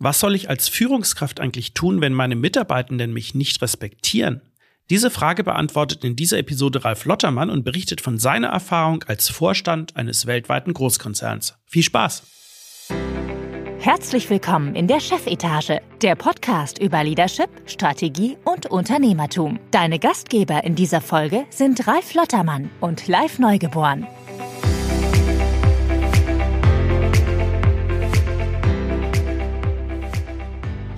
Was soll ich als Führungskraft eigentlich tun, wenn meine Mitarbeitenden mich nicht respektieren? Diese Frage beantwortet in dieser Episode Ralf Lottermann und berichtet von seiner Erfahrung als Vorstand eines weltweiten Großkonzerns. Viel Spaß! Herzlich willkommen in der Chefetage, der Podcast über Leadership, Strategie und Unternehmertum. Deine Gastgeber in dieser Folge sind Ralf Lottermann und Live Neugeboren.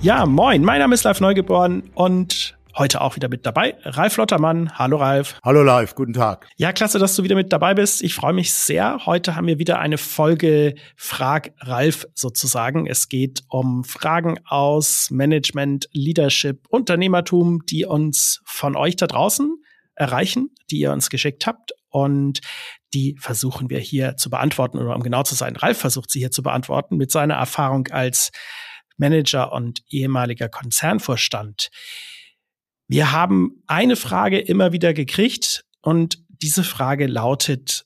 Ja, moin, mein Name ist Live Neugeboren und heute auch wieder mit dabei. Ralf Lottermann. Hallo Ralf. Hallo Live, guten Tag. Ja, klasse, dass du wieder mit dabei bist. Ich freue mich sehr. Heute haben wir wieder eine Folge Frag Ralf sozusagen. Es geht um Fragen aus Management, Leadership, Unternehmertum, die uns von euch da draußen erreichen, die ihr uns geschickt habt. Und die versuchen wir hier zu beantworten, oder um genau zu sein, Ralf versucht sie hier zu beantworten mit seiner Erfahrung als Manager und ehemaliger Konzernvorstand. Wir haben eine Frage immer wieder gekriegt und diese Frage lautet,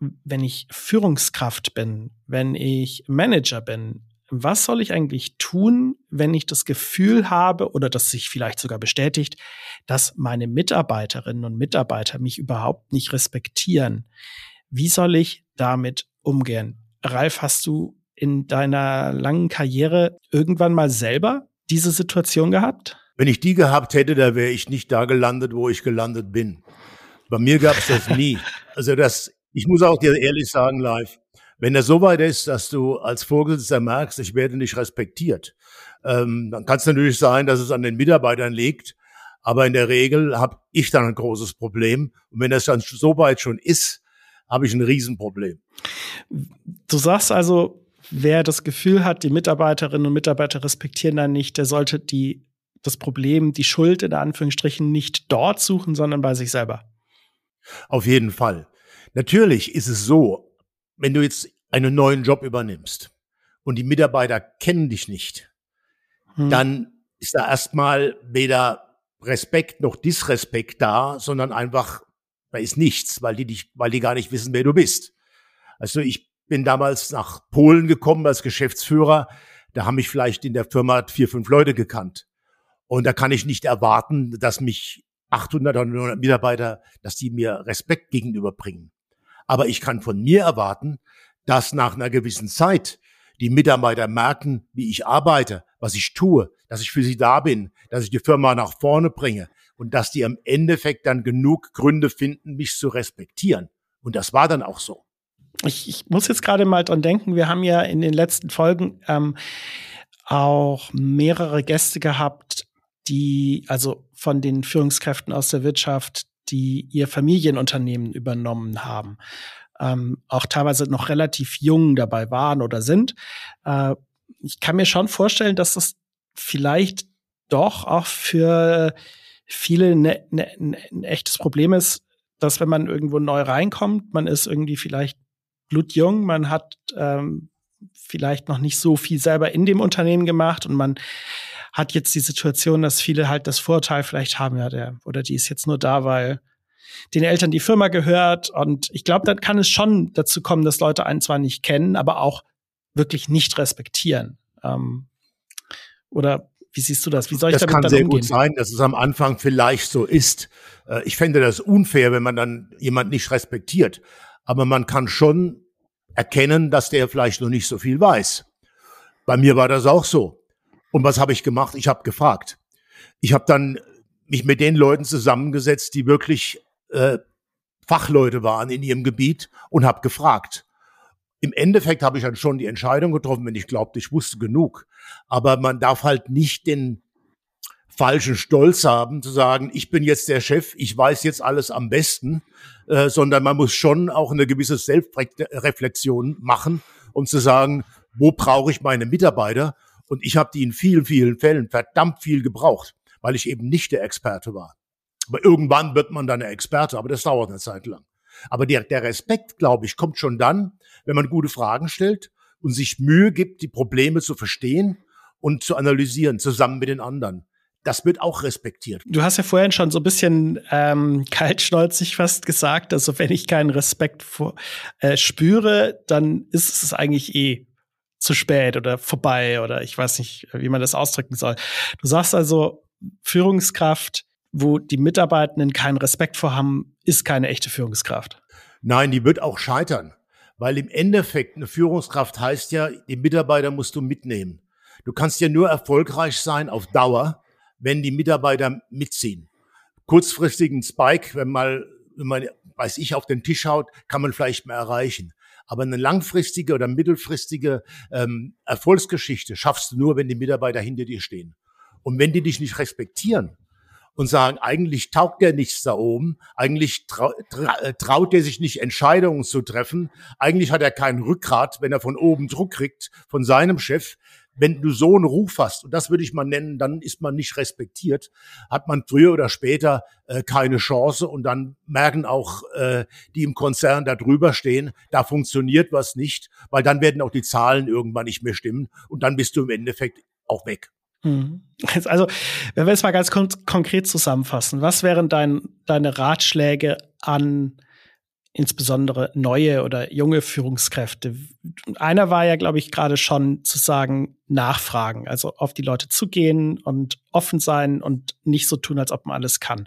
wenn ich Führungskraft bin, wenn ich Manager bin, was soll ich eigentlich tun, wenn ich das Gefühl habe oder das sich vielleicht sogar bestätigt, dass meine Mitarbeiterinnen und Mitarbeiter mich überhaupt nicht respektieren? Wie soll ich damit umgehen? Ralf, hast du in deiner langen Karriere irgendwann mal selber diese Situation gehabt? Wenn ich die gehabt hätte, da wäre ich nicht da gelandet, wo ich gelandet bin. Bei mir gab es das nie. Also das, ich muss auch dir ehrlich sagen, live, wenn das so weit ist, dass du als Vorgesetzter merkst, ich werde nicht respektiert, ähm, dann kann es natürlich sein, dass es an den Mitarbeitern liegt. Aber in der Regel habe ich dann ein großes Problem. Und wenn das dann so weit schon ist, habe ich ein Riesenproblem. Du sagst also, wer das Gefühl hat, die Mitarbeiterinnen und Mitarbeiter respektieren dann nicht, der sollte die, das Problem, die Schuld in Anführungsstrichen nicht dort suchen, sondern bei sich selber. Auf jeden Fall. Natürlich ist es so, wenn du jetzt einen neuen Job übernimmst und die Mitarbeiter kennen dich nicht, hm. dann ist da erstmal weder Respekt noch Disrespekt da, sondern einfach, da ist nichts, weil die dich, weil die gar nicht wissen, wer du bist. Also ich bin damals nach Polen gekommen als Geschäftsführer. Da haben mich vielleicht in der Firma vier, fünf Leute gekannt. Und da kann ich nicht erwarten, dass mich 800 oder 900 Mitarbeiter, dass die mir Respekt gegenüberbringen. Aber ich kann von mir erwarten, dass nach einer gewissen Zeit die Mitarbeiter merken, wie ich arbeite, was ich tue, dass ich für sie da bin, dass ich die Firma nach vorne bringe und dass die am Endeffekt dann genug Gründe finden, mich zu respektieren. Und das war dann auch so ich, ich muss jetzt gerade mal dran denken, wir haben ja in den letzten Folgen ähm, auch mehrere Gäste gehabt, die, also von den Führungskräften aus der Wirtschaft, die ihr Familienunternehmen übernommen haben. Ähm, auch teilweise noch relativ jung dabei waren oder sind. Äh, ich kann mir schon vorstellen, dass das vielleicht doch auch für viele ne, ne, ne, ein echtes Problem ist, dass wenn man irgendwo neu reinkommt, man ist irgendwie vielleicht blutjung, man hat ähm, vielleicht noch nicht so viel selber in dem Unternehmen gemacht und man hat jetzt die Situation, dass viele halt das Vorteil vielleicht haben, ja, der oder die ist jetzt nur da, weil den Eltern die Firma gehört. Und ich glaube, dann kann es schon dazu kommen, dass Leute einen zwar nicht kennen, aber auch wirklich nicht respektieren. Ähm, oder wie siehst du das? Wie soll ich das damit kann sehr umgehen? gut sein, dass es am Anfang vielleicht so ist. Äh, ich fände das unfair, wenn man dann jemand nicht respektiert aber man kann schon erkennen, dass der vielleicht noch nicht so viel weiß. Bei mir war das auch so. Und was habe ich gemacht? Ich habe gefragt. Ich habe dann mich mit den Leuten zusammengesetzt, die wirklich äh, Fachleute waren in ihrem Gebiet und habe gefragt. Im Endeffekt habe ich dann schon die Entscheidung getroffen, wenn ich glaubte, ich wusste genug. Aber man darf halt nicht den falschen Stolz haben, zu sagen, ich bin jetzt der Chef, ich weiß jetzt alles am besten, äh, sondern man muss schon auch eine gewisse Selbstreflexion machen, um zu sagen, wo brauche ich meine Mitarbeiter? Und ich habe die in vielen, vielen Fällen verdammt viel gebraucht, weil ich eben nicht der Experte war. Aber irgendwann wird man dann der Experte, aber das dauert eine Zeit lang. Aber der, der Respekt, glaube ich, kommt schon dann, wenn man gute Fragen stellt und sich Mühe gibt, die Probleme zu verstehen und zu analysieren, zusammen mit den anderen das wird auch respektiert. Du hast ja vorhin schon so ein bisschen ähm, kaltschnäuzig fast gesagt, also wenn ich keinen Respekt vor, äh, spüre, dann ist es eigentlich eh zu spät oder vorbei oder ich weiß nicht, wie man das ausdrücken soll. Du sagst also, Führungskraft, wo die Mitarbeitenden keinen Respekt vor haben, ist keine echte Führungskraft. Nein, die wird auch scheitern. Weil im Endeffekt eine Führungskraft heißt ja, die Mitarbeiter musst du mitnehmen. Du kannst ja nur erfolgreich sein auf Dauer, wenn die Mitarbeiter mitziehen. Kurzfristigen Spike, wenn mal, wenn man, weiß ich, auf den Tisch haut, kann man vielleicht mehr erreichen. Aber eine langfristige oder mittelfristige ähm, Erfolgsgeschichte schaffst du nur, wenn die Mitarbeiter hinter dir stehen. Und wenn die dich nicht respektieren, und sagen, eigentlich taugt der nichts da oben, eigentlich trau tra äh, traut der sich nicht Entscheidungen zu treffen, eigentlich hat er keinen Rückgrat, wenn er von oben Druck kriegt von seinem Chef. Wenn du so einen Ruf hast, und das würde ich mal nennen, dann ist man nicht respektiert, hat man früher oder später äh, keine Chance und dann merken auch äh, die im Konzern da drüber stehen, da funktioniert was nicht, weil dann werden auch die Zahlen irgendwann nicht mehr stimmen und dann bist du im Endeffekt auch weg. Mhm. Also, wenn wir es mal ganz kon konkret zusammenfassen, was wären dein, deine Ratschläge an insbesondere neue oder junge Führungskräfte? Einer war ja, glaube ich, gerade schon zu sagen, nachfragen, also auf die Leute zugehen und offen sein und nicht so tun, als ob man alles kann.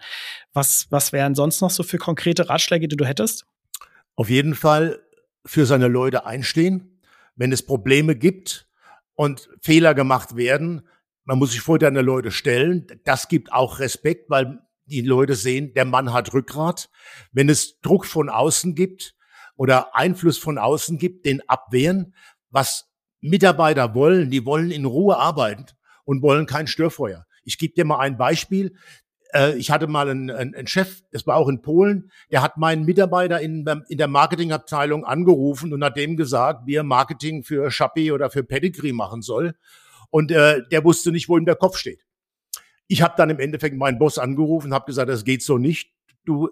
Was, was wären sonst noch so für konkrete Ratschläge, die du hättest? Auf jeden Fall für seine Leute einstehen. Wenn es Probleme gibt und Fehler gemacht werden, man muss sich vor deine Leute stellen. Das gibt auch Respekt, weil die Leute sehen, der Mann hat Rückgrat. Wenn es Druck von außen gibt oder Einfluss von außen gibt, den abwehren. Was Mitarbeiter wollen, die wollen in Ruhe arbeiten und wollen kein Störfeuer. Ich gebe dir mal ein Beispiel. Äh, ich hatte mal einen, einen Chef, das war auch in Polen, der hat meinen Mitarbeiter in, in der Marketingabteilung angerufen und hat dem gesagt, wie er Marketing für Shopee oder für Pedigree machen soll. Und äh, der wusste nicht, wo ihm der Kopf steht. Ich habe dann im Endeffekt meinen Boss angerufen, habe gesagt, das geht so nicht. Du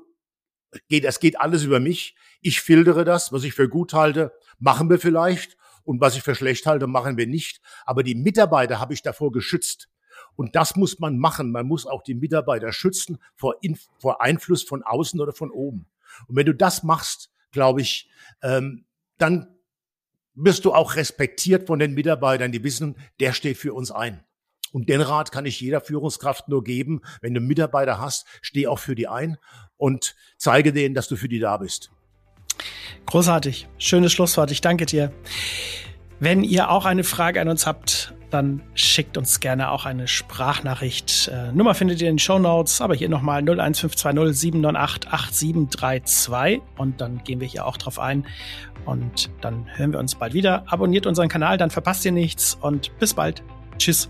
geht, es geht alles über mich. Ich filtere das, was ich für gut halte, machen wir vielleicht und was ich für schlecht halte, machen wir nicht. Aber die Mitarbeiter habe ich davor geschützt. Und das muss man machen. Man muss auch die Mitarbeiter schützen vor, Inf vor Einfluss von außen oder von oben. Und wenn du das machst, glaube ich, ähm, dann wirst du auch respektiert von den Mitarbeitern, die wissen, der steht für uns ein. Und den Rat kann ich jeder Führungskraft nur geben. Wenn du Mitarbeiter hast, steh auch für die ein und zeige denen, dass du für die da bist. Großartig. Schönes Schlusswort. Ich danke dir. Wenn ihr auch eine Frage an uns habt, dann schickt uns gerne auch eine Sprachnachricht. Äh, Nummer findet ihr in den Show Notes, aber hier nochmal 01520 798 8732 und dann gehen wir hier auch drauf ein und dann hören wir uns bald wieder. Abonniert unseren Kanal, dann verpasst ihr nichts und bis bald. Tschüss.